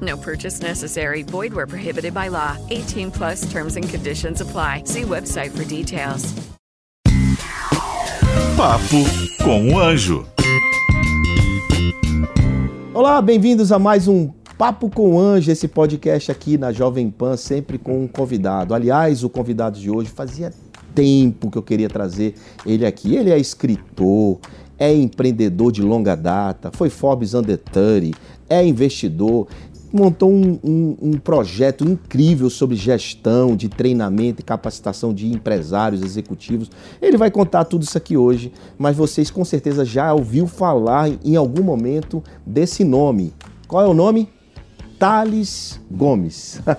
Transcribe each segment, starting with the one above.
No purchase necessary. Void where prohibited by law. 18 plus terms and conditions apply. See website for details. Papo com o Anjo. Olá, bem-vindos a mais um Papo com o Anjo, esse podcast aqui na Jovem Pan, sempre com um convidado. Aliás, o convidado de hoje fazia tempo que eu queria trazer ele aqui. Ele é escritor, é empreendedor de longa data, foi Forbes Under 30, é investidor, montou um, um, um, projeto incrível sobre gestão, de treinamento e capacitação de empresários, executivos. Ele vai contar tudo isso aqui hoje, mas vocês com certeza já ouviu falar em algum momento desse nome. Qual é o nome? Thales Gomes.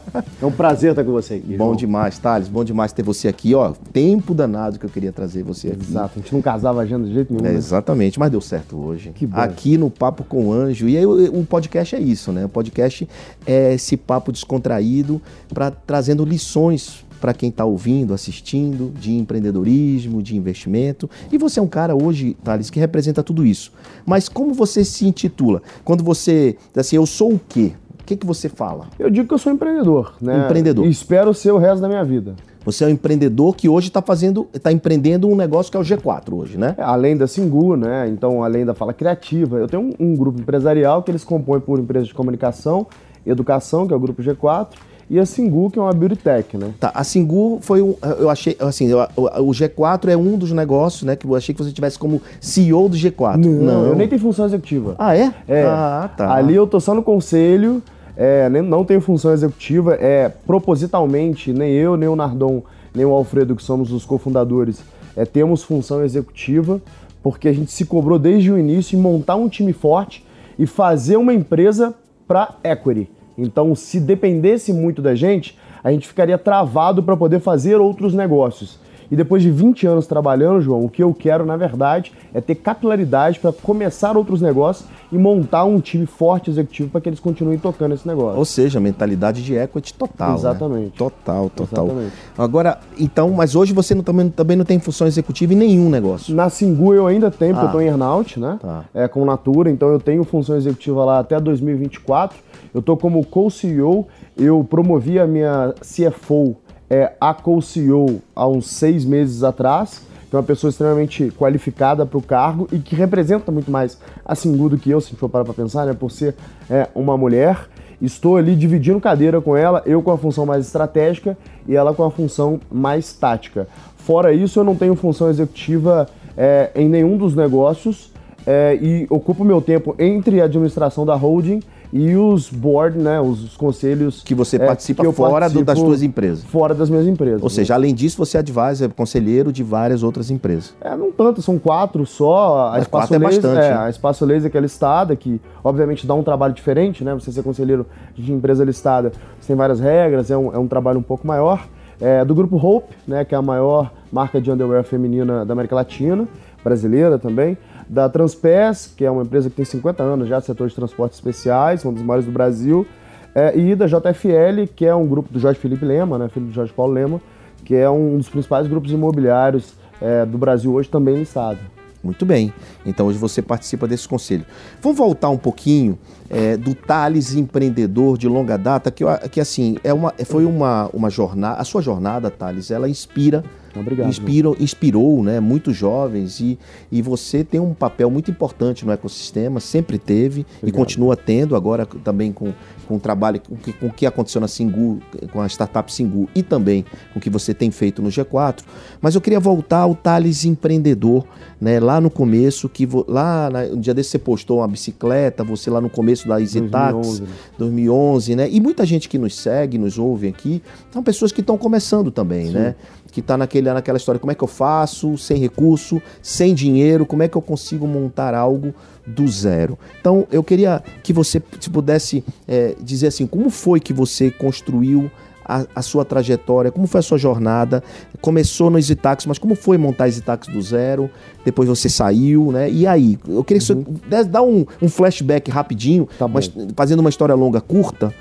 É um prazer estar com você aqui. Bom demais, Thales. Bom demais ter você aqui. Ó, tempo danado que eu queria trazer você aqui. Exato. A gente não casava a agenda de jeito nenhum. É, né? Exatamente, mas deu certo hoje. Que bom. Aqui no Papo com o Anjo. E aí o podcast é isso, né? O podcast é esse papo descontraído para trazendo lições para quem está ouvindo, assistindo, de empreendedorismo, de investimento. E você é um cara hoje, Thales, que representa tudo isso. Mas como você se intitula? Quando você, assim, eu sou o quê? O que, que você fala? Eu digo que eu sou empreendedor, né? Empreendedor. E espero ser o resto da minha vida. Você é um empreendedor que hoje está fazendo, está empreendendo um negócio que é o G4 hoje, né? É, além da Singu, né? Então, além da Fala Criativa, eu tenho um, um grupo empresarial que eles compõem por empresas de comunicação, educação, que é o grupo G4, e a Singu, que é uma beauty tech, né? Tá, a Singu foi um, eu achei, assim, eu, o G4 é um dos negócios, né, que eu achei que você tivesse como CEO do G4. Não, não. eu nem tenho função executiva. Ah, é? É. Ah, tá. Ali eu tô só no conselho, é, não tenho função executiva, é propositalmente, nem eu, nem o Nardon, nem o Alfredo, que somos os cofundadores, é, temos função executiva, porque a gente se cobrou desde o início em montar um time forte e fazer uma empresa para equity. Então, se dependesse muito da gente, a gente ficaria travado para poder fazer outros negócios. E depois de 20 anos trabalhando, João, o que eu quero, na verdade, é ter capilaridade para começar outros negócios e montar um time forte executivo para que eles continuem tocando esse negócio. Ou seja, mentalidade de equity total. né? Exatamente. Total, total. Exatamente. Agora, então, mas hoje você não, também, também não tem função executiva em nenhum negócio. Na Singu eu ainda tenho, porque Ah. eu estou em earnout, né? Tá. É, com Natura, então eu tenho função executiva lá até 2024. Eu estou como co-CEO, eu promovi a minha CFO é, a co-CEO há uns seis meses atrás, que é uma pessoa extremamente qualificada para o cargo e que representa muito mais a Singu do que eu, se a gente for parar para pensar, né? Por ser é, uma mulher. Estou ali dividindo cadeira com ela, eu com a função mais estratégica e ela com a função mais tática. Fora isso, eu não tenho função executiva é, em nenhum dos negócios é, e ocupo meu tempo entre a administração da holding e os board, né, os, os conselhos Que você é, participa que eu fora do- das tuas empresas. Fora das minhas empresas. Ou seja, além disso, você é advisor, é conselheiro de várias outras empresas. É, não tanto, são quatro só. A Mas Espaço quatro é Laser, bastante, é, né? a Espaço Laser que é listada, que obviamente dá um trabalho diferente, né? Você ser conselheiro de empresa listada, você tem várias regras, é um, é um trabalho um pouco maior. É, do grupo Hope, né, que é a maior marca de underwear feminina da América Latina, brasileira também. Da Transpes, que é uma empresa que tem 50 anos já, setor de transportes especiais, uma das maiores do Brasil. É, e da JFL, que é um grupo do Jorge Felipe Lema, né, filho do Jorge Paulo Lema, que é um dos principais grupos imobiliários é, do Brasil hoje também listado. Muito bem. Então hoje você participa desse conselho. Vamos voltar um pouquinho é, do Thales empreendedor de longa data, que, que assim, é uma, foi uma, uma jornada. A sua jornada, Thales, ela inspira Obrigado. Inspirou, inspirou né, muitos jovens e, e você tem um papel muito importante no ecossistema, sempre teve e Obrigado. continua tendo, agora também com, com o trabalho, com, o que- com o que aconteceu na Singu, com a startup Singu e também com o que você tem feito no G4. Mas eu queria voltar ao Thales empreendedor, né, lá no começo, que vo- lá na- um dia desse você postou uma bicicleta, você lá no começo da EasyTax, 2011, né? 2011, né? E muita gente que nos segue, nos ouve aqui, são pessoas que estão começando também, né? Que tá naquele, naquela história, como é que eu faço, sem recurso, sem dinheiro, como é que eu consigo montar algo do zero. Então, eu queria que você se pudesse é, dizer assim, como foi que você construiu a, a sua trajetória, como foi a sua jornada? Começou no EasyTax, mas como foi montar EasyTax do zero? Depois você saiu, né? E aí? Eu queria que você desse- dar um, um flashback rapidinho, Uhum. Tá mas fazendo uma história longa, curta,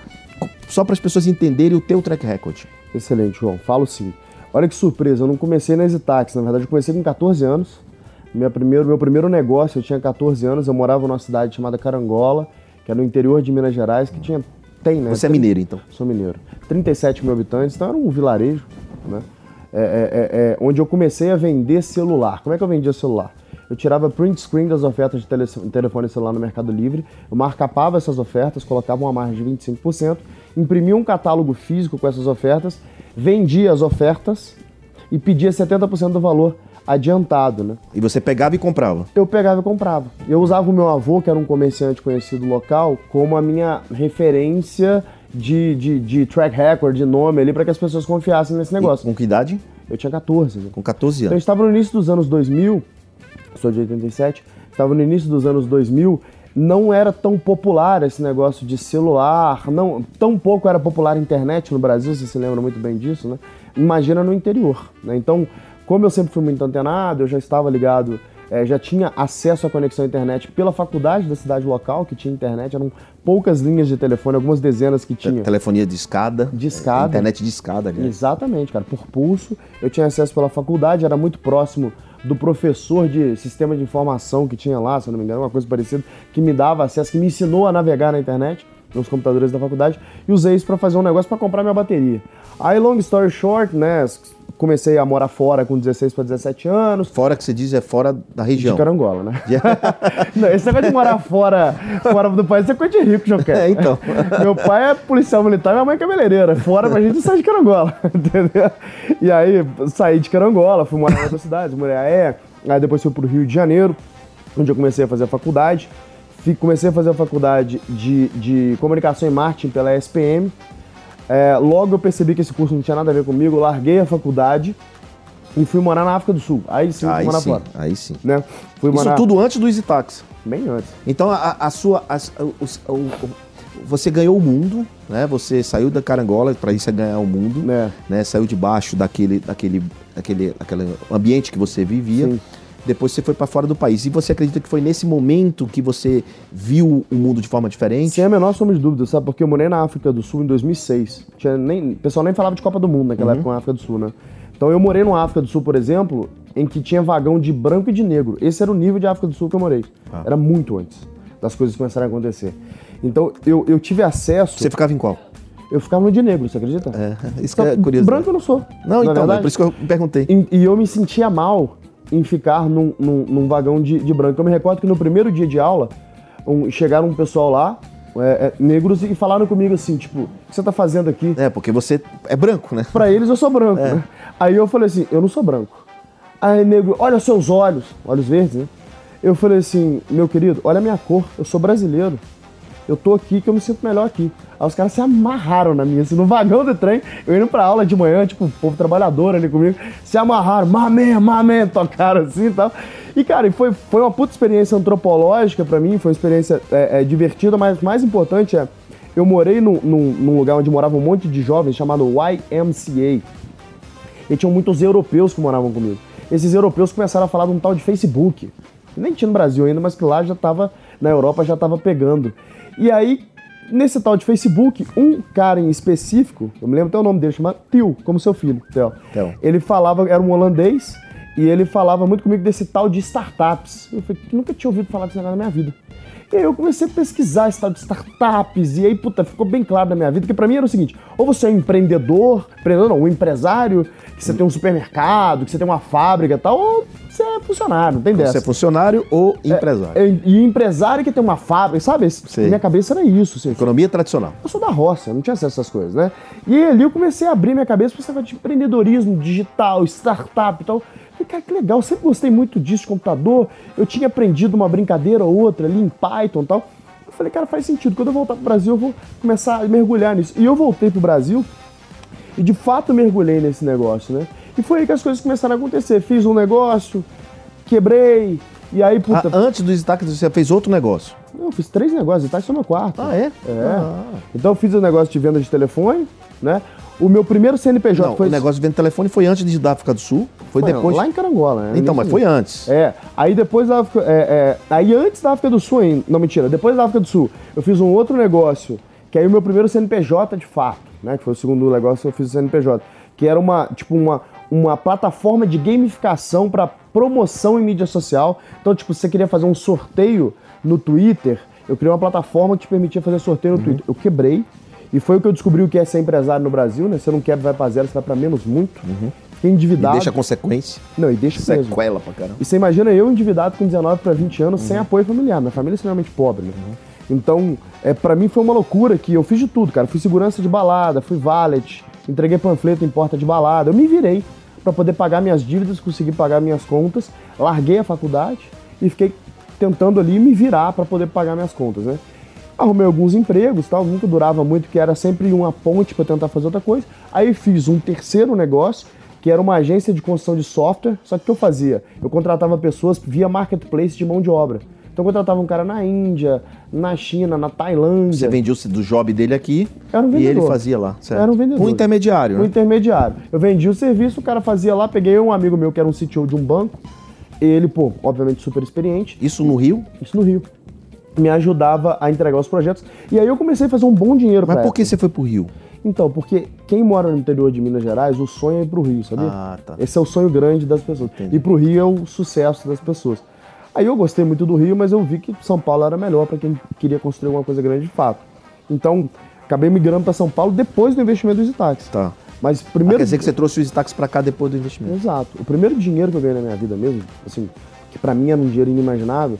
só para as pessoas entenderem o teu track record. Excelente, João. Falo sim. Olha que surpresa, eu não comecei na EasyTax, na verdade eu comecei com 14 anos. Minha primeiro, meu primeiro negócio, eu tinha 14 anos, eu morava numa cidade chamada Carangola, que é no interior de Minas Gerais, que tinha, tem, né? Você é mineiro, então. Sou mineiro. 37 mil habitantes, então era um vilarejo, né? É, é, é, é, onde eu comecei a vender celular. Como é que eu vendia celular? Eu tirava print screen das ofertas de tele, telefone celular no Mercado Livre, eu marcapava essas ofertas, colocava uma margem de 25%, imprimia um catálogo físico com essas ofertas, vendia as ofertas e pedia 70% do valor adiantado, né? E você pegava e comprava. eu pegava e comprava. Eu usava o meu avô, que era um comerciante conhecido local, como a minha referência de, de, de track record, de nome ali, para que as pessoas confiassem nesse E negócio. com que idade? Eu tinha 14, né? Com 14 Então eu anos. estava no início dos anos 2000, sou de 87, estava no início dos anos 2000, não era tão popular esse negócio de celular, não, tão pouco era popular a internet no Brasil, você se lembra muito bem disso, né? Imagina no interior, né? Então, como eu sempre fui muito antenado, eu já estava ligado, eh, já tinha acesso à conexão à internet pela faculdade da cidade local, que tinha internet, eram poucas linhas de telefone, algumas dezenas que tinha. Telefonia de escada. De escada. Internet de escada, aliás. Exatamente, cara, por pulso. Eu tinha acesso pela faculdade, era muito próximo do professor de sistema de informação que tinha lá, se eu não me engano, uma coisa parecida, que me dava acesso, que me ensinou a navegar na internet, nos computadores da faculdade, e usei isso para fazer um negócio para comprar minha bateria. Aí, long story short, né, comecei a morar fora com 16 para 17 anos, Fora que você diz é fora da região. de carangola, né? Não, esse negócio de morar fora, fora do país é coisa de rico, João Quer. É, então. Meu pai é policial militar, minha mãe é cabeleireira. Fora pra gente sai de Carangola, entendeu? E aí, saí de Carangola, fui morar em outras cidades, Muriaé, aí depois fui pro Rio de Janeiro, onde eu comecei a fazer a faculdade. Comecei a fazer a faculdade de, de comunicação e marketing pela SPM. É, logo eu percebi que esse curso não tinha nada a ver comigo, larguei a faculdade e fui morar na África do Sul. Aí sim, fui Aí morar sim, fora. aí sim. Né? Fui Isso morar tudo antes do Easy Taxi. bem antes. Então a, a sua. os- o- o- você ganhou o mundo, né? Você saiu da carangola para isso é ganhar o mundo, É. né? Saiu debaixo daquele, daquele, daquele, daquele ambiente que você vivia. Sim. Depois você foi para fora do país. E você acredita que foi nesse momento que você viu o mundo de forma diferente? Sem a menor sombra de dúvida, sabe? Porque eu morei na África do Sul em 2006. Tinha nem, o pessoal nem falava de Copa do Mundo naquela época na África do Sul, né? Então eu morei numa África do Sul, por exemplo, em que tinha vagão de branco e de negro. Esse era o nível de África do Sul que eu morei. Era muito antes das coisas começarem a acontecer. Então eu, eu tive acesso. Você ficava em qual? Eu ficava no de negro, você acredita? É, isso que é curioso. Branco eu não sou. Não, na então, é por isso que eu perguntei. E, e eu me sentia mal em ficar num, num- num vagão de, de branco. Eu me recordo que no primeiro dia de aula, um- chegaram um pessoal lá, é, é, negros, e falaram comigo assim, tipo, o que você tá fazendo aqui? É, porque você é branco, né? Pra eles eu sou branco, né? Aí eu falei assim, eu não sou branco. Aí negro, olha seus olhos, olhos verdes, né? Eu falei assim, meu querido, olha a minha cor, eu sou brasileiro. Eu tô aqui que eu me sinto melhor aqui. Aí os caras se amarraram na minha, assim, no vagão do trem, eu indo pra aula de manhã, tipo, o povo trabalhador ali comigo, se amarraram, mamê, mamê, tocaram assim e tal. E, cara, foi, foi uma puta experiência antropológica pra mim, foi uma experiência é, é, divertida, mas mais importante é, eu morei num, num- num lugar onde morava um monte de jovens chamado YMCA. E tinham muitos europeus que moravam comigo. Esses europeus começaram a falar de um tal de Facebook. Nem tinha no Brasil ainda, mas que lá já estava, na Europa já estava pegando. E aí, nesse tal de Facebook, um cara em específico, eu me lembro até o nome dele, chamado Tio, como seu filho, Theo. Theo. Ele falava, era um holandês, e ele falava muito comigo desse tal de startups. Eu falei, nunca tinha ouvido falar desse negócio na minha vida. E aí eu comecei a pesquisar esse tal de startups, e aí, puta, ficou bem claro na minha vida, que pra mim era o seguinte, ou você é um empreendedor, empreendedor não, um empresário, que você tem um supermercado, que você tem uma fábrica e tal, ou você é funcionário, não tem dessa. Você é funcionário ou empresário? É, e empresário que tem uma fábrica, sabe? Sei. Minha cabeça era isso, assim. Economia tradicional. Eu sou da roça, não tinha acesso a essas coisas, né? E ali eu comecei a abrir minha cabeça para esse de empreendedorismo digital, startup e tal. Cara, que legal, sempre gostei muito disso computador. Eu tinha aprendido uma brincadeira ou outra ali em Python e tal. Eu falei, cara, faz sentido. Quando eu voltar pro Brasil, eu vou começar a mergulhar nisso. E eu voltei pro Brasil e de fato mergulhei nesse negócio, né? E foi aí que as coisas começaram a acontecer. Fiz um negócio, quebrei, e aí, puta. Ah, antes do Itaca, você fez outro negócio. Não, eu fiz três negócios, Itaca é meu quarto. Ah, é? É. Ah. Então eu fiz o negócio de venda de telefone, né? O meu primeiro CNPJ Não, foi. o negócio de venda de telefone foi antes de da África do Sul? Foi Foi depois? Lá em Carangola, né? Então, mas foi antes. É, aí depois da África, é, é, aí antes da África do Sul, hein? não mentira, depois da África do Sul, eu fiz um outro negócio, que aí o meu primeiro CNPJ de fato, né, que foi o segundo negócio que eu fiz o CNPJ, que era uma, tipo uma, uma plataforma de gamificação para promoção em mídia social. Então, tipo, você queria fazer um sorteio no Twitter, eu criei uma plataforma que te permitia fazer sorteio no Twitter. Eu quebrei, e foi o que eu descobri o que é ser empresário no Brasil, né? Você não quebra, vai pra zero, você vai pra menos muito. Fiquei E endividado. deixa consequência. Não, e deixa mesmo. Sequela pra caramba. E você imagina eu endividado com 19 para 20 anos sem apoio familiar. Minha família é extremamente pobre, né? Então, é, para mim foi uma loucura que eu fiz de tudo, cara. Fui segurança de balada, fui valet, entreguei panfleto em porta de balada. Eu me virei para poder pagar minhas dívidas, conseguir pagar minhas contas. Larguei a faculdade e fiquei tentando ali me virar para poder pagar minhas contas, né? Arrumei alguns empregos, tal, nunca durava muito, que era sempre uma ponte para tentar fazer outra coisa. Aí fiz um terceiro negócio, que era uma agência de construção de software. Só que o que eu fazia? Eu contratava pessoas via marketplace de mão de obra. Então eu contratava um cara na Índia, na China, na Tailândia. Você vendia o do job dele aqui Era um e ele vendedor. fazia lá, certo? Era um vendedor. Um intermediário, Um né? intermediário. Eu vendia o serviço, o cara fazia lá, peguei um amigo meu que era um CTO de um banco. Ele, pô, obviamente super experiente, Isso no Rio? isso no Rio. Me ajudava a entregar os projetos. E aí eu comecei a fazer um bom dinheiro Mas pra por que você foi pro Rio? Então, porque quem mora no interior de Minas Gerais, o sonho é ir pro Rio, sabia? Ah, tá. Esse é o sonho grande das pessoas. Entendi. E pro Rio é o sucesso das pessoas. Aí eu gostei muito do Rio, mas eu vi que São Paulo era melhor para quem queria construir alguma coisa grande de fato. Então, acabei migrando para São Paulo depois do investimento dos Itaques. Tá. Mas Ah, primeiro quer dizer que você trouxe os táxis pra cá depois do investimento. Exato. O primeiro dinheiro que eu ganhei na minha vida mesmo, assim, que pra mim era um dinheiro inimaginável,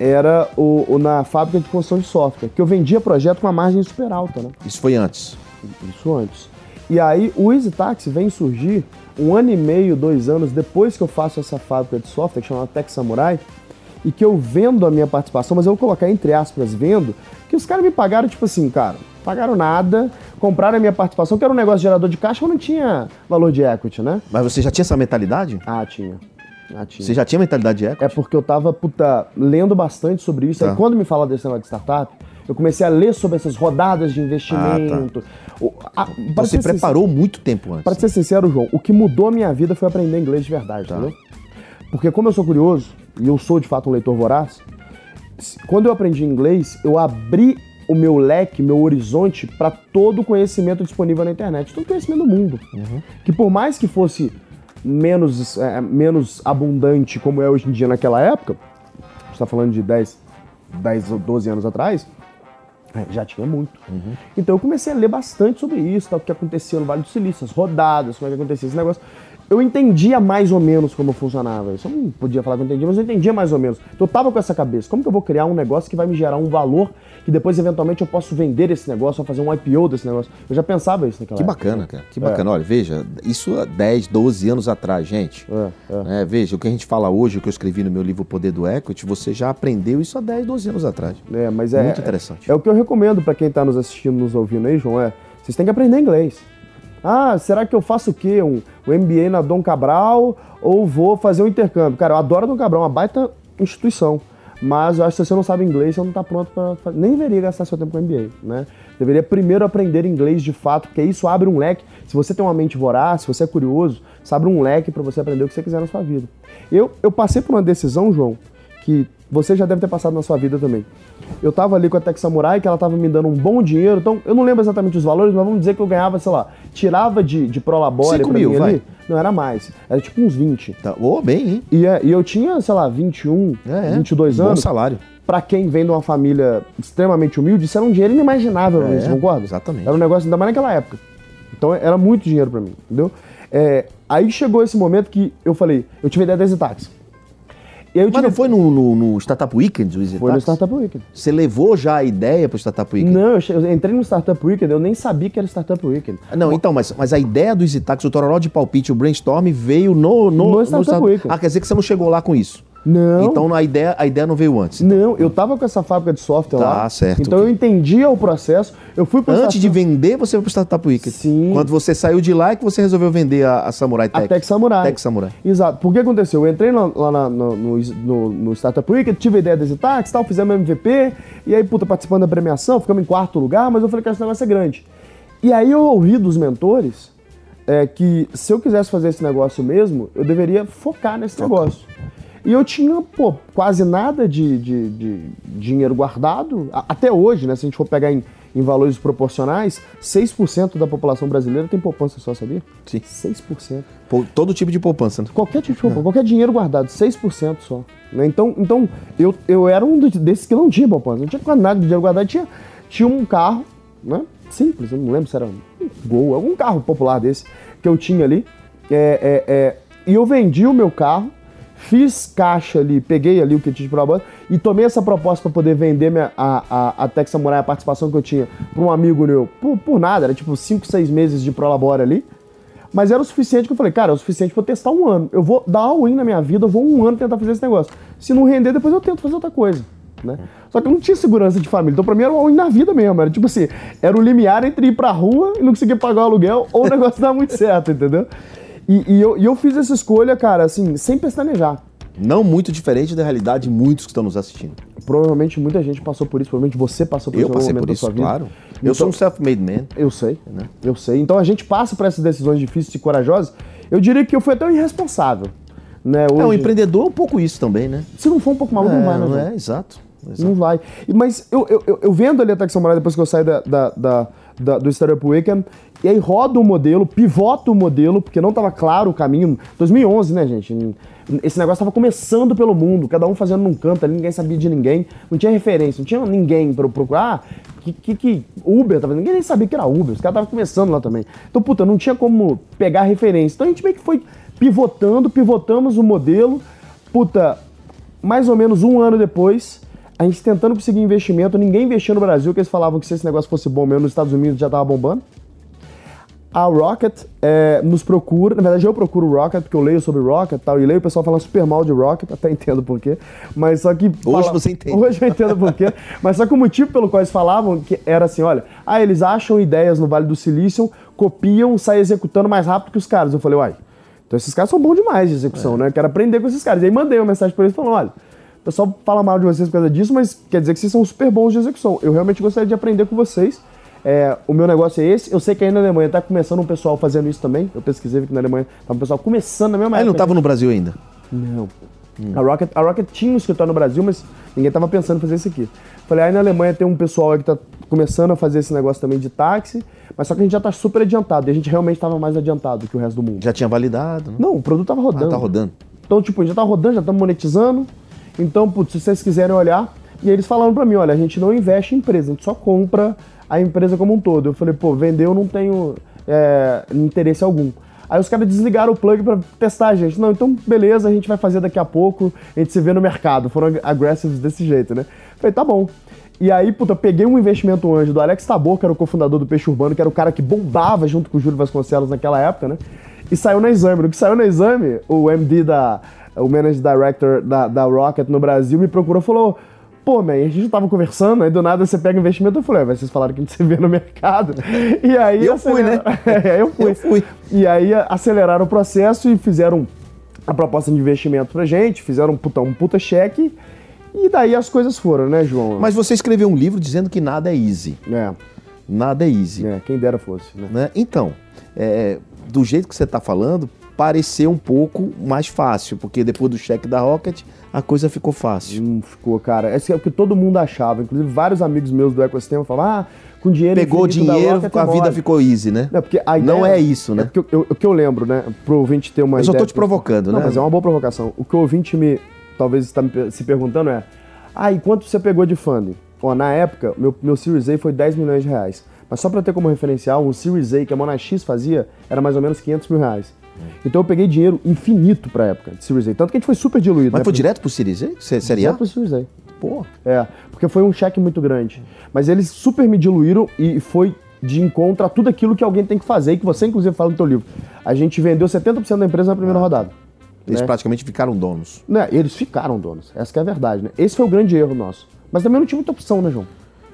era o, o na fábrica de construção de software, que eu vendia projeto com uma margem super alta, né? Isso foi antes. Isso antes. E aí o Easy Taxi vem surgir um ano e meio, dois anos depois que eu faço essa fábrica de software, que chama Tech Samurai, e que eu vendo a minha participação, mas eu vou colocar entre aspas, vendo, que os caras me pagaram, tipo assim, cara, pagaram nada, compraram a minha participação, que era um negócio gerador de caixa, mas não tinha valor de equity, né? Mas você já tinha essa mentalidade? Ah, tinha. Ah, tinha. Você já tinha mentalidade de equity? É porque eu tava, puta, lendo bastante sobre isso. Tá. Aí quando me fala desse negócio de startup, eu comecei a ler sobre essas rodadas de investimento. O- a- pra Então Você preparou muito tempo antes. Pra ser sincero, João, o que mudou a minha vida foi aprender inglês de verdade, Tá. entendeu? Porque como eu sou curioso, e eu sou de fato um leitor voraz, quando eu aprendi inglês, eu abri o meu leque, meu horizonte para todo o conhecimento disponível na internet, todo o conhecimento do mundo. Uhum. Que por mais que fosse menos, é, menos abundante como é hoje em dia naquela época, a gente tá falando de 10, 10 ou 12 anos atrás, é, já tinha muito. Então eu comecei a ler bastante sobre isso, tal, o que acontecia no Vale do Silício, as rodadas, como é que acontecia esse negócio. Eu entendia mais ou menos como funcionava isso. Eu não podia falar que eu entendia, mas eu entendia mais ou menos. Então eu tava com essa cabeça. Como que eu vou criar um negócio que vai me gerar um valor que depois, eventualmente, eu posso vender esse negócio ou fazer um IPO desse negócio? Eu já pensava isso naquela Que época. bacana, cara. Que bacana. Olha, veja, isso há 10, 12 anos atrás, gente. É, é. É, veja, o que a gente fala hoje, o que eu escrevi no meu livro O Poder do Equity, você já aprendeu isso há 10, 12 anos atrás. É, mas é, Muito interessante. É, o que eu recomendo pra quem tá nos assistindo, nos ouvindo aí, João, é vocês têm que aprender inglês. Ah, será que eu faço o quê? Um, um MBA na Dom Cabral ou vou fazer um intercâmbio? Cara, eu adoro Dom Cabral, é uma baita instituição. Mas eu acho que se você não sabe inglês, você não tá pronto para. Nem deveria gastar seu tempo com MBA, né? Deveria primeiro aprender inglês de fato, porque isso abre um leque. Se você tem uma mente voraz, se você é curioso, isso abre um leque para você aprender o que você quiser na sua vida. Eu, eu passei por uma decisão, João, que você já deve ter passado na sua vida também. Eu tava ali com a Tech Samurai, que ela tava me dando um bom dinheiro, então eu não lembro exatamente os valores, mas vamos dizer que eu ganhava, sei lá, tirava de, de Prolabore Cinco pra mil, mim vai. ali. Não, era mais. Era tipo uns 20. Tá, ô, bem, hein? E, é, e eu tinha, sei lá, 21, É, é. 22 Bom anos. salário. Pra quem vem de uma família extremamente humilde, isso era um dinheiro inimaginável É, você concorda? exatamente. Era um negócio, ainda mais naquela época. Então era muito dinheiro pra mim, entendeu? É, aí chegou esse momento que eu falei, eu tive a ideia da. E aí Mas tive não foi no, no, no Startup Weekend, o Easy Foi no? Startup Weekend. Você levou já a ideia pro Startup Weekend? Não, eu, che- eu entrei no Startup Weekend, eu nem sabia que era Startup Weekend. Não, então, mas, mas a ideia do Easy Taxi, o Tororó de palpite, o brainstorm veio no... No, No Startup Weekend. Ah, quer dizer que você não chegou lá com isso? Não. Então a ideia, a ideia não veio antes. Não, eu tava com essa fábrica de software Tá, lá. certo. Então eu entendia o processo. Eu fui pro Antes de vender, você foi pro Startup Weekend. Sim. Quando você saiu de lá é que você resolveu vender a, a Samurai Tech. A Tech Samurai. Tech Samurai. Exato. Por que aconteceu? Eu entrei lá, lá na- no, no, no- no Startup Weekend, tive a ideia desse táxi, tal, fizemos MVP, e aí, puta, participando da premiação, ficamos em quarto lugar, mas eu falei que esse negócio é grande. E aí eu ouvi dos mentores é, que se eu quisesse fazer esse negócio mesmo, eu deveria focar nesse negócio. E eu tinha, pô, quase nada de, de- de dinheiro guardado, até hoje, né? Se a gente for pegar em, em valores proporcionais, 6% da população brasileira tem poupança só, sabia? Sim. 6%. Pô, Todo tipo de poupança. né? Qualquer tipo de poupança, qualquer dinheiro guardado, 6% só. né? Então, então eu, eu era um de- desses que não tinha poupança. Não tinha quase nada de dinheiro guardado. Tinha, tinha um carro, né? Simples, eu não lembro se era um Gol, algum carro popular desse que eu tinha ali. É, é, é, e eu vendi o meu carro, fiz caixa ali, peguei ali o tinha de prova e tomei essa proposta para poder vender minha, a, a, a Tech Samurai, a participação que eu tinha, para um amigo meu, por, por nada, era tipo 5, 6 meses de Prolabore ali. Mas era o suficiente que eu falei, cara, é o suficiente eu testar um ano. Eu vou dar all-in na minha vida, eu vou um ano tentar fazer esse negócio. Se não render, depois eu tento fazer outra coisa. Né? Só que eu não tinha segurança de família. Então, pra mim, era o all-in na vida mesmo. Era tipo assim, era o limiar entre ir pra rua e não conseguir pagar o aluguel ou o negócio dar muito certo, entendeu? E, e eu, e eu fiz essa escolha, cara, assim, sem pestanejar. Não muito diferente da realidade de muitos que estão nos assistindo. Provavelmente muita gente passou por isso, provavelmente você passou por Eu isso algum passei por isso, claro. Eu Então- sou um self-made man. Eu sei, né? Eu sei. Então a gente passa por essas decisões difíceis e corajosas. Eu diria que eu fui até um irresponsável. Né? É, um Hoje, empreendedor é um pouco isso também, né? Se não for um pouco maluco, não vai, né? não João? é, exato. exato. Não vai. Mas eu, eu, eu- eu vendo ali a Tech Samurai depois que eu saí da, da- da- da- do Startup Weekend, e aí roda o modelo, pivota o modelo, porque não estava claro o caminho. 2011, né, gente? Esse negócio estava começando pelo mundo, cada um fazendo num canto ali, ninguém sabia de ninguém, não tinha referência, não tinha ninguém para procurar. Que, que, que Uber tava Ninguém nem sabia que era Uber, os caras estavam começando lá também. Então, puta, não tinha como pegar referência. Então a gente meio que foi pivotando, pivotamos o modelo. Puta, mais ou menos um ano depois, a gente tentando conseguir investimento, ninguém investia no Brasil, que eles falavam que se esse negócio fosse bom mesmo, nos Estados Unidos já tava bombando. A Rocket é, nos procura, na verdade eu procuro o Rocket, porque eu leio sobre Rocket e tal, e leio o pessoal falando super mal de Rocket, até entendo por quê, mas só que... Hoje você entende. Hoje eu entendo por quê, mas só que o motivo pelo qual eles falavam que era assim, olha, ah, eles acham ideias no Vale do Silício, copiam, saem executando mais rápido que os caras. Eu falei, uai, então esses caras são bons demais de execução, né? Eu quero aprender com esses caras. E aí mandei uma mensagem pra eles falando, olha, o pessoal fala mal de vocês por causa disso, mas quer dizer que vocês são super bons de execução. Eu realmente gostaria de aprender com vocês. É, o meu negócio é esse. Eu sei que aí na Alemanha tá começando um pessoal fazendo isso também. Eu pesquisei, que na Alemanha tá um pessoal começando na mesma Aí não estava no Brasil ainda. Não. A, Rocket, a Rocket tinha um escritório no Brasil, mas ninguém tava pensando em fazer isso aqui. Falei, aí na Alemanha tem um pessoal aí que tá começando a fazer esse negócio também de táxi, mas só que a gente já tá super adiantado. E a gente realmente tava mais adiantado que o resto do mundo. Já tinha validado, né? Não, o produto tava rodando. Ah, tá rodando. Então, tipo, já tá rodando, já estamos monetizando. Então, putz, se vocês quiserem olhar. E eles falaram pra mim, olha, a gente não investe em empresa, a gente só compra a empresa como um todo. Eu falei, pô, vender eu não tenho é, interesse algum. Aí os caras desligaram o plug pra testar a gente. Não, então beleza, a gente vai fazer daqui a pouco, a gente se vê no mercado. Foram ag- aggressives desse jeito, né? Falei, tá bom. E aí, puta, peguei um investimento anjo do Alex Tabor, que era o cofundador do Peixe Urbano, que era o cara que bombava junto com o Júlio Vasconcelos naquela época, né? E saiu na exame. No que saiu na exame, o MD da. O Managing Director da, da Rocket no Brasil me procurou e falou: Pô, man, a gente tava conversando, aí do nada você pega investimento. Eu falei: "Ué, vocês falaram que a gente se vê no mercado. E aí. E eu fui, né? É, eu fui. Eu fui. E aí aceleraram o processo e fizeram a proposta de investimento pra gente, fizeram um puta, um puta cheque. E daí as coisas foram, né, João? Mas você escreveu um livro dizendo que nada é easy. É, Nada é easy. é, quem dera fosse, né? né? Então, é, do jeito que você está falando, parecer um pouco mais fácil, porque depois do cheque da Rocket, a coisa ficou fácil. Não ficou, cara. Esse é o que todo mundo achava. Inclusive, vários amigos meus do ecossistema falavam, ah, com dinheiro Pegou dinheiro, Rocket a é vida ficou easy, né? Não, porque a ideia- Não é isso, né? É porque eu- o que eu lembro, né? Pro ouvinte ter uma Eu só tô te provocando, Não, né? mas é uma boa provocação. O que o ouvinte me talvez está se perguntando é: ah, e quanto você pegou de funding? Ó, na época, meu, meu Series A foi 10 milhões de reais. Mas só para ter como referencial, um Series A que a Monax fazia era mais ou menos 500 mil reais. Então eu peguei dinheiro infinito pra época de Series A. Tanto que a gente foi super diluído. Mas né? foi direto pro Series A? Série A? Direto pro Series A. Pô. É, porque foi um cheque muito grande. Mas eles super me diluíram e foi de encontro a tudo aquilo que alguém tem que fazer e que você, inclusive, fala no teu livro. A gente vendeu 70% da empresa na primeira rodada. Eles né? praticamente ficaram donos. Né, Eles ficaram donos. Essa que é a verdade, né? Esse foi o grande erro nosso. Mas também não tinha muita opção, né, João?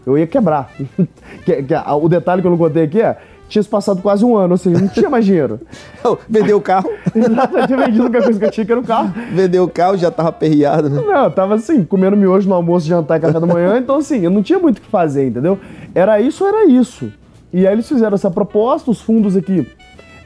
Eu ia quebrar. O detalhe que eu não contei aqui é, tinha se passado quase um ano, ou seja, não tinha mais dinheiro. Vendeu o carro, Exato, eu tinha vendido a única coisa que eu tinha, que era o carro. vendeu o carro, já tava perreado, né? Não, eu tava assim, comendo miojo no almoço, jantar e café da manhã, então assim, eu não tinha muito o que fazer, entendeu? Era isso, era isso. E aí eles fizeram essa proposta, os fundos aqui,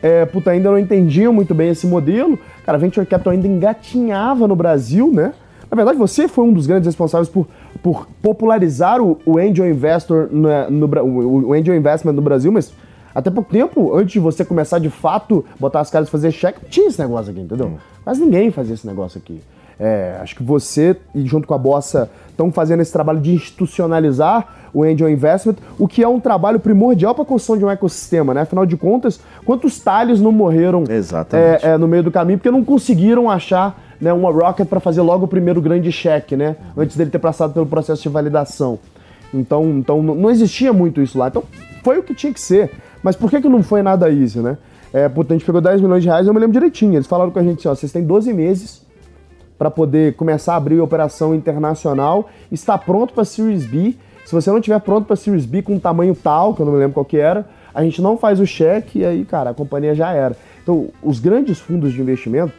é, puta, ainda não entendiam muito bem esse modelo. Cara, a Venture Capital ainda engatinhava no Brasil, né? Na verdade, você foi um dos grandes responsáveis por, por popularizar o, o Angel Investor, no, no o, o Angel Investment no Brasil, mas até pouco tempo, antes de você começar de fato, botar as caras e fazer cheque, não tinha esse negócio aqui, entendeu? Mas ninguém fazia esse negócio aqui. É, acho que você e junto com a Bossa estão fazendo esse trabalho de institucionalizar o Angel Investment, o que é um trabalho primordial para a construção de um ecossistema, né? Afinal de contas, quantos talhos não morreram Exatamente. é, é, no meio do caminho porque não conseguiram achar né, uma Rocket para fazer logo o primeiro grande cheque, né? Antes dele ter passado pelo processo de validação. Então, então não existia muito isso lá. Então, foi o que tinha que ser. Mas por que, que não foi nada isso, né? É, a gente pegou 10 milhões de reais, eu me lembro direitinho. Eles falaram com a gente assim, ó, vocês têm 12 meses para poder começar a abrir operação internacional, está pronto para Series B. Se você não tiver pronto para Series B com um tamanho tal, que eu não me lembro qual que era, a gente não faz o cheque e aí, cara, a companhia já era. Então, os grandes fundos de investimento,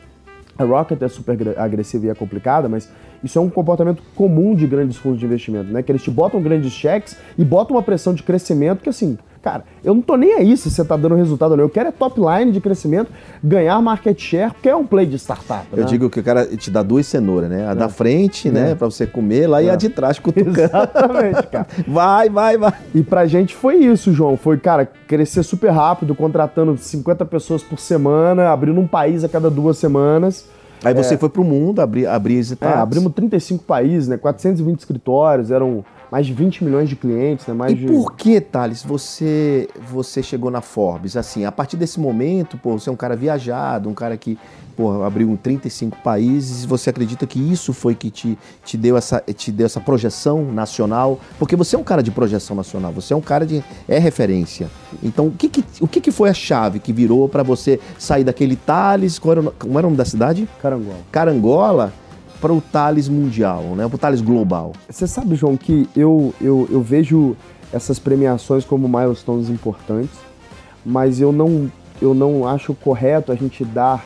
a Rocket é super agre- agressiva e é complicada, mas isso é um comportamento comum de grandes fundos de investimento, né? Que eles te botam grandes cheques e botam uma pressão de crescimento que, assim, cara, eu não tô nem aí se você tá dando resultado ou não. Eu quero é top line de crescimento, ganhar market share, porque é um play de startup. Eu né? digo que o cara te dá duas cenouras, né? A da frente, né? Pra você comer lá e a de trás cutucando. Exatamente, cara. Vai, vai, vai. E pra gente foi isso, João. Foi, cara, crescer super rápido, contratando 50 pessoas por semana, abrindo um país a cada duas semanas. Aí você foi pro mundo, abrir, abrir É, hesitados. abrimos 35 países, né? 420 escritórios, eram mais de 20 milhões de clientes, né? Mais E de... por que, Thales, você, você chegou na Forbes? Assim, a partir desse momento, pô, você é um cara viajado, um cara que pô, abriu em 35 países, você acredita que isso foi que te, te, deu essa, te deu essa projeção nacional? Porque você é um cara de projeção nacional, você é um cara de. é referência. Então, o que, que, o que, que foi a chave que virou para você sair daquele Thales, qual era, como era o nome da cidade? Carangola. Carangola, para o Thales mundial, né? Para o Thales global. Você sabe, João, que eu, eu, eu vejo essas premiações como milestones importantes, mas eu não, eu não acho correto a gente dar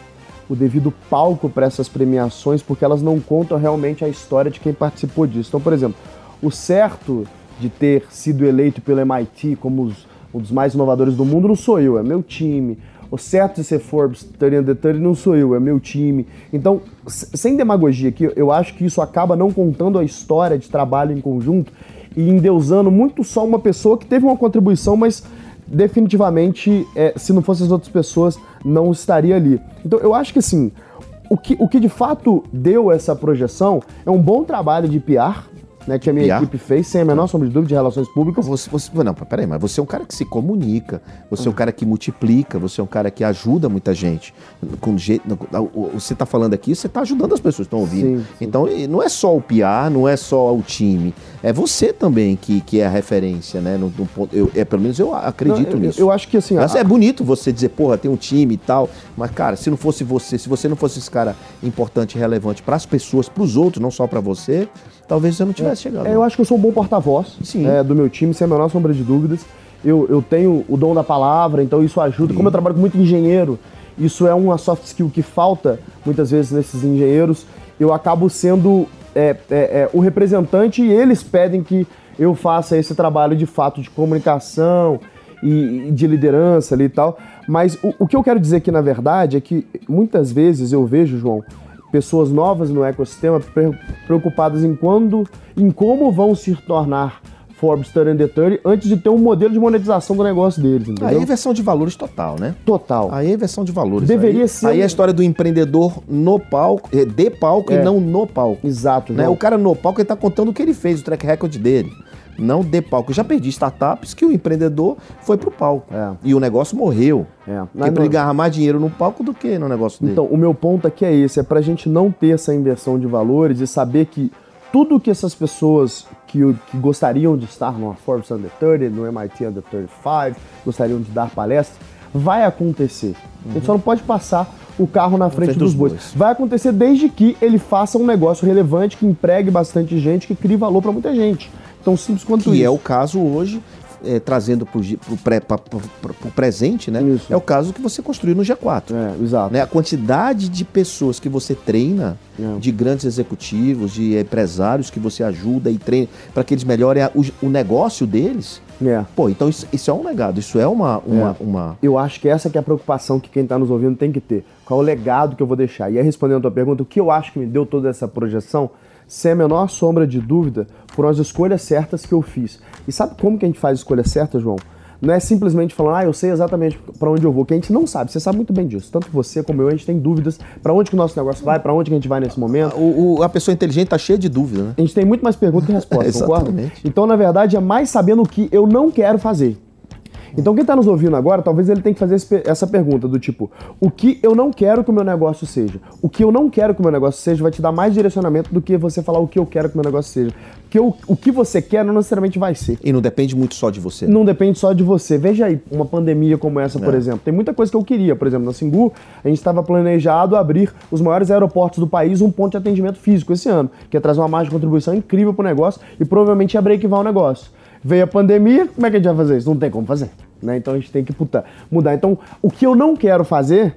o devido palco para essas premiações, porque elas não contam realmente a história de quem participou disso. Então, por exemplo, o certo de ter sido eleito pelo MIT como os- um dos mais inovadores do mundo não sou eu, é meu time. O certo de ser Forbes 30 under 30 não sou eu, é meu time. Então, sem demagogia aqui, eu acho que isso acaba não contando a história de trabalho em conjunto e endeusando muito só uma pessoa que teve uma contribuição, mas definitivamente, é, se não fossem as outras pessoas, não estaria ali. Então, eu acho que assim, o que, o que de fato deu essa projeção é um bom trabalho de PR, né, que a minha equipe fez, sem a menor sombra de dúvida, de relações públicas. Você, você, não, peraí, mas você é um cara que se comunica, você é um cara que multiplica, você é um cara que ajuda muita gente. Com jeito, você está falando aqui, você está ajudando as pessoas que estão ouvindo. Sim, sim. Então, não é só o PR, não é só o time, é você também que, que é a referência, né? No, no ponto, eu, é, pelo menos eu acredito Não, eu- nisso. eu acho que, assim, Mas a- é bonito você dizer, porra, tem um time e tal, mas cara, se não fosse você, se você não fosse esse cara importante e relevante para as pessoas, para os outros, não só para você, talvez você não tivesse chegado. É, eu acho que eu sou um bom porta-voz Sim. é, do meu time, sem a menor sombra de dúvidas. Eu, eu tenho o dom da palavra, então isso ajuda. Como eu trabalho com muito engenheiro, isso é uma soft skill que falta muitas vezes nesses engenheiros. Eu acabo sendo é, é, é, o representante e eles pedem que eu faça esse trabalho de fato de comunicação e, e de liderança ali e tal. Mas o, o que eu quero dizer aqui, na verdade, é que muitas vezes eu vejo, João, pessoas novas no ecossistema pre- preocupadas em quando, em como vão se tornar Forbes 30 Under 30 antes de ter um modelo de monetização do negócio deles, entendeu? Aí é inversão de valores total, né? Total. Aí é inversão de valores. Deveria aí, ser Aí é a história do empreendedor no palco, é, de palco É. e não no palco. Exato, Né? O cara no palco ele tá contando o que ele fez, o track record dele. Não de palco. Eu já perdi startups que o empreendedor foi pro palco. É. E o negócio morreu. É. Porque não- ele ganhar mais dinheiro no palco do que no negócio dele. Então, o meu ponto aqui é esse, é pra gente não ter essa inversão de valores e saber que tudo que essas pessoas que, que gostariam de estar numa Forbes Under 30, no MIT Under 35, gostariam de dar palestras, vai acontecer. A gente só não pode passar o carro na frente, frente dos, dos bois. bois. Vai acontecer desde que ele faça um negócio relevante, que empregue bastante gente, que crie valor pra muita gente. Tão simples quanto que isso. é o caso hoje, é, trazendo pro- pro presente, né? Isso. É o caso que você construiu no G4. É, exato. Né? A quantidade de pessoas que você treina, É. de grandes executivos, de empresários que você ajuda e treina para que eles melhorem a- o, o negócio deles. É. Pô, então isso, isso é um legado, isso é uma. uma, uma... Eu acho que essa que é a preocupação que quem está nos ouvindo tem que ter. Qual é o legado que eu vou deixar? E aí, respondendo a tua pergunta, o que eu acho que me deu toda essa projeção, sem a menor sombra de dúvida, foram as escolhas certas que eu fiz. E sabe como que a gente faz escolha certa, João? Não é simplesmente falando, ah, eu sei exatamente para onde eu vou, que a gente não sabe. Você sabe muito bem disso. Tanto você como eu, a gente tem dúvidas para onde que o nosso negócio vai, para onde que a gente vai nesse momento. O, o- a pessoa inteligente tá cheia de dúvida, né? A gente tem muito mais perguntas que respostas, concorda? Exatamente. Então, na verdade, é mais sabendo o que eu não quero fazer. Então, quem está nos ouvindo agora, talvez ele tenha que fazer essa pergunta do tipo: o que eu não quero que o meu negócio seja? O que eu não quero que o meu negócio seja vai te dar mais direcionamento do que você falar o que eu quero que o meu negócio seja. Porque o, o que você quer não necessariamente vai ser. E não depende muito só de você. Não depende só de você. Veja aí, uma pandemia como essa, por exemplo. Tem muita coisa que eu queria. Por exemplo, na Singu, a gente estava planejado abrir os maiores aeroportos do país, um ponto de atendimento físico esse ano, que ia trazer uma margem de contribuição incrível pro negócio e provavelmente ia breakivar o negócio. Veio a pandemia, como é que a gente vai fazer isso? Não tem como fazer. Né? Então a gente tem que puta, mudar. Então, o que eu não quero fazer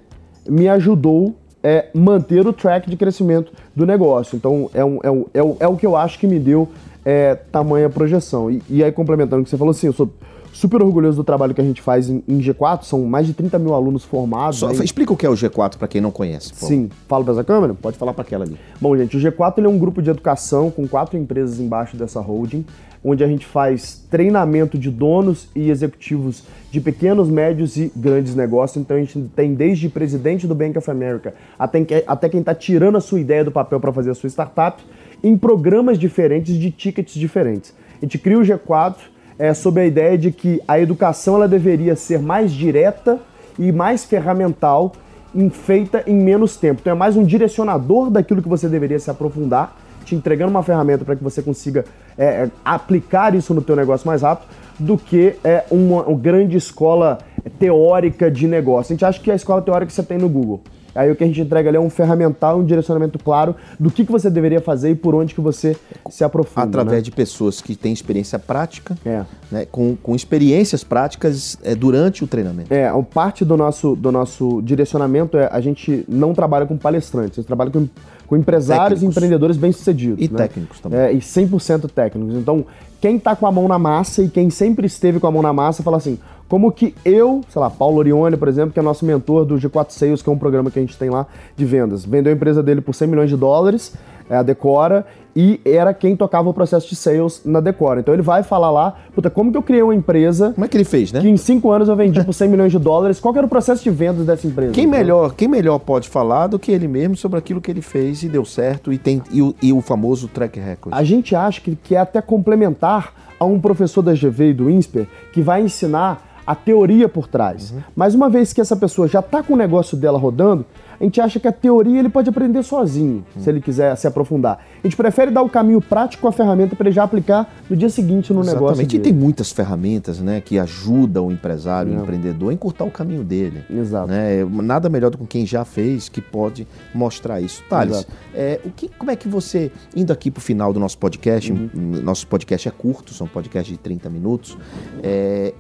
me ajudou é manter o track de crescimento do negócio. Então, é, um- é, um- é, o- é o que eu acho que me deu é, tamanha projeção. E, e aí, complementando o que você falou, assim, eu sou super orgulhoso do trabalho que a gente faz em, em G4, são mais de 30 mil alunos formados. Só- aí. explica o que é o G4 para quem não conhece. favor. Sim, falo pra essa câmera? Pode falar para aquela ali. Bom, gente, o G4 ele é um grupo de educação com quatro empresas embaixo dessa holding, onde a gente faz treinamento de donos e executivos de pequenos, médios e grandes negócios. Então a gente tem desde presidente do Bank of America até, até quem está tirando a sua ideia do papel para fazer a sua startup em programas diferentes de tickets diferentes. A gente cria o G4 é, sob a ideia de que a educação ela deveria ser mais direta e mais ferramental em- feita em menos tempo. Então é mais um direcionador daquilo que você deveria se aprofundar, te entregando uma ferramenta para que você consiga é, é, aplicar isso no teu negócio mais rápido, do que é, uma, uma grande escola teórica de negócio. A gente acha que a escola teórica que você tem no Google. Aí o que a gente entrega ali é um ferramental, um direcionamento claro do que, que você deveria fazer e por onde que você se aprofunda. Através né? de pessoas que têm experiência prática, É. né, com, com experiências práticas é, durante o treinamento. É, parte do nosso, do nosso direcionamento é a gente não trabalha com palestrantes, a gente trabalha com, com empresários e Técnicos. empreendedores bem-sucedidos. E né? técnicos também. É, e 100% técnicos. Então, quem tá com a mão na massa e quem sempre esteve com a mão na massa fala assim, como que eu, sei lá, Paulo Orione, por exemplo, que é nosso mentor do G4 Sales, que é um programa que a gente tem lá de vendas, vendeu a empresa dele por 100 milhões de dólares, é a Decora, e era quem tocava o processo de sales na Decora. Então ele vai falar lá, puta, como que eu criei uma empresa Como é que ele fez, né? que em cinco anos eu vendi por 100 milhões de dólares. Qual que era o processo de vendas dessa empresa? Quem Então, melhor, quem melhor pode falar do que ele mesmo sobre aquilo que ele fez e deu certo e tem e o, e o famoso track record? A gente acha que, que é até complementar a um professor da GV e do INSPER que vai ensinar a teoria por trás. Mas uma vez que essa pessoa já está com o negócio dela rodando, a gente acha que a teoria ele pode aprender sozinho, se ele quiser se aprofundar. A gente prefere dar o caminho prático com a ferramenta para ele já aplicar no dia seguinte no negócio Exatamente. E tem muitas ferramentas né, que ajudam o empresário, o empreendedor a encurtar o caminho dele. Exato. Né? Nada melhor do que quem já fez que pode mostrar isso. Thales, é, o que, como é que você, indo aqui para o final do nosso podcast, Uhum. nosso podcast é curto, são podcasts de 30 minutos, é,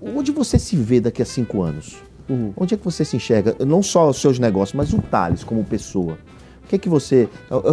onde você se vê daqui a cinco anos? Uhum. Onde é que você se enxerga? Não só os seus negócios, mas o Thales como pessoa. O que é que você.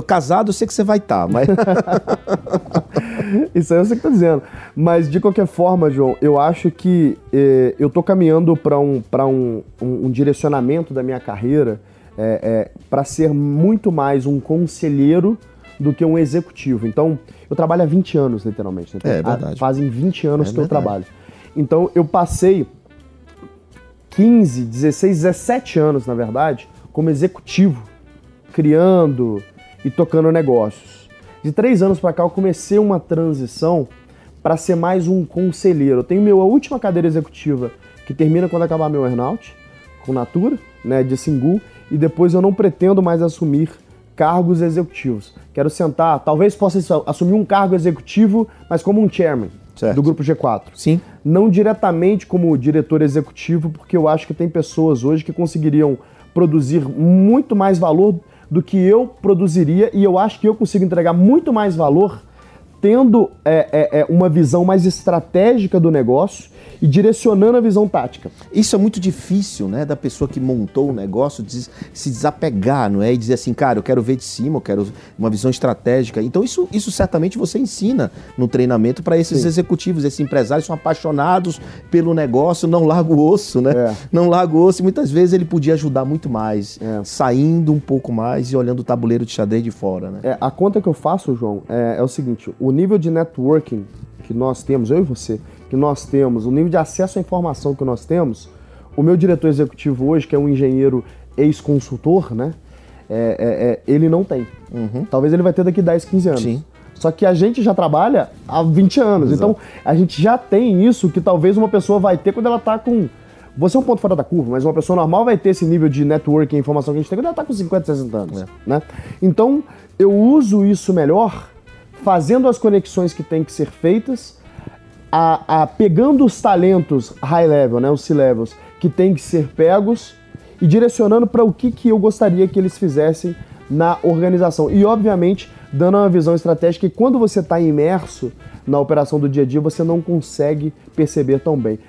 Casado, eu sei que você vai estar, mas. Isso aí eu sei que tá dizendo. Mas de qualquer forma, João, eu acho que eh, eu tô caminhando para um, pra um, um, um, direcionamento da minha carreira é, é, para ser muito mais um conselheiro do que um executivo. Então, eu trabalho há 20 anos, literalmente. Né? É, é verdade. Fazem 20 anos é que verdade. eu trabalho. Então, eu passei 15, 16, 17 anos, na verdade, como executivo, criando e tocando negócios. De três anos para cá, eu comecei uma transição para ser mais um conselheiro. Eu tenho minha última cadeira executiva, que termina quando acabar meu earnout, com Natura, né, de Singu, e depois eu não pretendo mais assumir cargos executivos. Quero sentar, talvez possa assumir um cargo executivo, mas como um chairman certo. do grupo G4. Sim. Não diretamente como diretor executivo, porque eu acho que tem pessoas hoje que conseguiriam produzir muito mais valor do que eu produziria e eu acho que eu consigo entregar muito mais valor tendo é, é, é uma visão mais estratégica do negócio e direcionando a visão tática. Isso é muito difícil, né, da pessoa que montou o negócio de se desapegar, não é? E dizer assim, cara, eu quero ver de cima, eu quero uma visão estratégica. Então isso, isso certamente você ensina no treinamento para esses Sim. executivos, esses empresários são apaixonados pelo negócio, não larga o osso, né? É. Não larga o osso e muitas vezes ele podia ajudar muito mais, é. saindo um pouco mais e olhando o tabuleiro de xadrez de fora, né? É, a conta que eu faço, João, é, é o seguinte, o nível de networking que nós temos, eu e você, que nós temos, o nível de acesso à informação que nós temos, o meu diretor executivo hoje, que é um engenheiro ex-consultor, né? É, é, é, ele não tem. Uhum. Talvez ele vai ter daqui 10, 15 anos. Sim. Só que a gente já trabalha há 20 anos. Exato. Então, a gente já tem isso que talvez uma pessoa vai ter quando ela está com. Você é um ponto fora da curva, mas uma pessoa normal vai ter esse nível de network e informação que a gente tem quando ela está com 50, 60 anos. É. Né? Então, eu uso isso melhor fazendo as conexões que têm que ser feitas a, a pegando os talentos high level, né, os C-levels, que têm que ser pegos e direcionando para o que, que eu gostaria que eles fizessem na organização. E, obviamente, dando uma visão estratégica que quando você está imerso na operação do dia a dia, você não consegue perceber tão bem.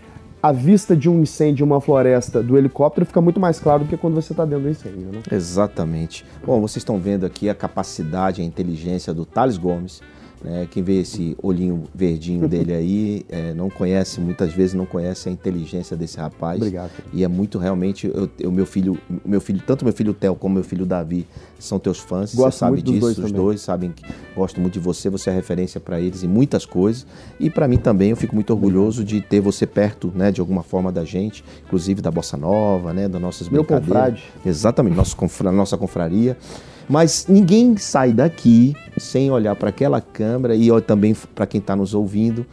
A vista de um incêndio em uma floresta do helicóptero fica muito mais claro do que quando você está dentro do incêndio. Né? Exatamente. Bom, vocês estão vendo aqui a capacidade, a inteligência do Thales Gomes né? Quem vê esse olhinho verdinho dele aí é, não conhece, muitas vezes não conhece a inteligência desse rapaz. Obrigado. E é muito realmente, o meu filho, meu filho, tanto meu filho Theo como meu filho Davi são teus fãs. Gosto você sabe disso, dois os dois sabem que gosto muito de você, você é referência para eles em muitas coisas. E para mim também, eu fico muito orgulhoso de ter você perto, né, de alguma forma da gente, inclusive da Bossa Nova, né, das nossas meu brincadeiras. Confrade. Exatamente, nosso, nossa confraria. Mas ninguém sai daqui sem olhar para aquela câmera e também para quem está nos ouvindo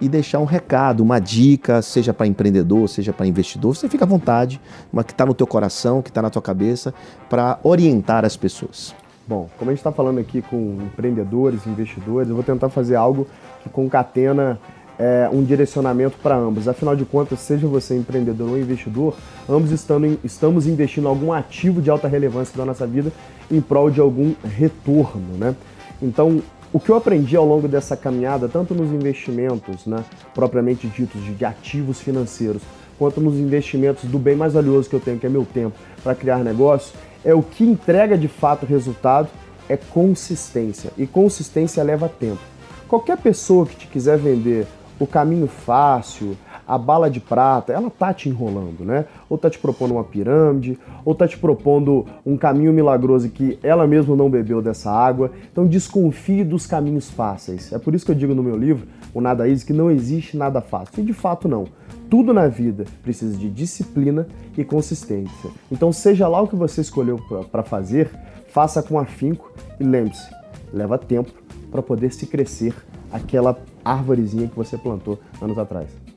e deixar um recado, uma dica, seja para empreendedor, seja para investidor. Você fica à vontade, uma que está no teu coração, que está na tua cabeça, para orientar as pessoas. Bom, como a gente está falando aqui com empreendedores, investidores, eu vou tentar fazer algo que concatena é, um direcionamento para ambos. Afinal de contas, seja você empreendedor ou investidor, ambos estando, estamos investindo algum ativo de alta relevância da nossa vida em prol de algum retorno. Né? Então, o que eu aprendi ao longo dessa caminhada, tanto nos investimentos né, propriamente ditos de ativos financeiros, quanto nos investimentos do bem mais valioso que eu tenho, que é meu tempo, para criar negócio, é o que entrega de fato resultado é consistência. E consistência leva tempo. Qualquer pessoa que te quiser vender o caminho fácil, a bala de prata, ela tá te enrolando, né? Ou tá te propondo uma pirâmide, ou tá te propondo um caminho milagroso que ela mesma não bebeu dessa água. Então desconfie dos caminhos fáceis. É por isso que eu digo no meu livro, o Nada Easy, que não existe nada fácil. E de fato não. Tudo na vida precisa de disciplina e consistência. Então seja lá o que você escolheu para fazer, faça com afinco e lembre-se, leva tempo para poder se crescer aquela árvorezinha que você plantou anos atrás.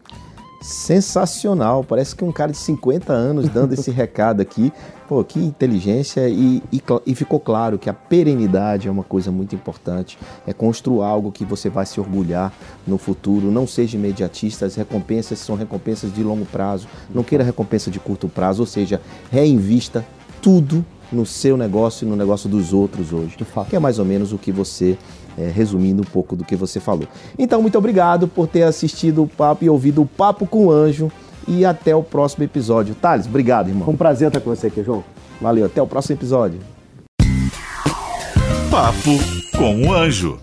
Sensacional, parece que um cara de 50 anos dando esse recado aqui. Pô, que inteligência e, e, e, ficou claro que a perenidade é uma coisa muito importante. É construir algo que você vai se orgulhar no futuro. Não seja imediatista, as recompensas são recompensas de longo prazo. Não queira recompensa de curto prazo, ou seja, reinvista tudo no seu negócio e no negócio dos outros hoje. Que é mais ou menos o que você é, resumindo um pouco do que você falou. Então, muito obrigado por ter assistido o papo e ouvido o Papo com o Anjo. E até o próximo episódio. Thales, obrigado, irmão. Foi um prazer estar com você aqui, João. Valeu, até o próximo episódio. Papo com o Anjo.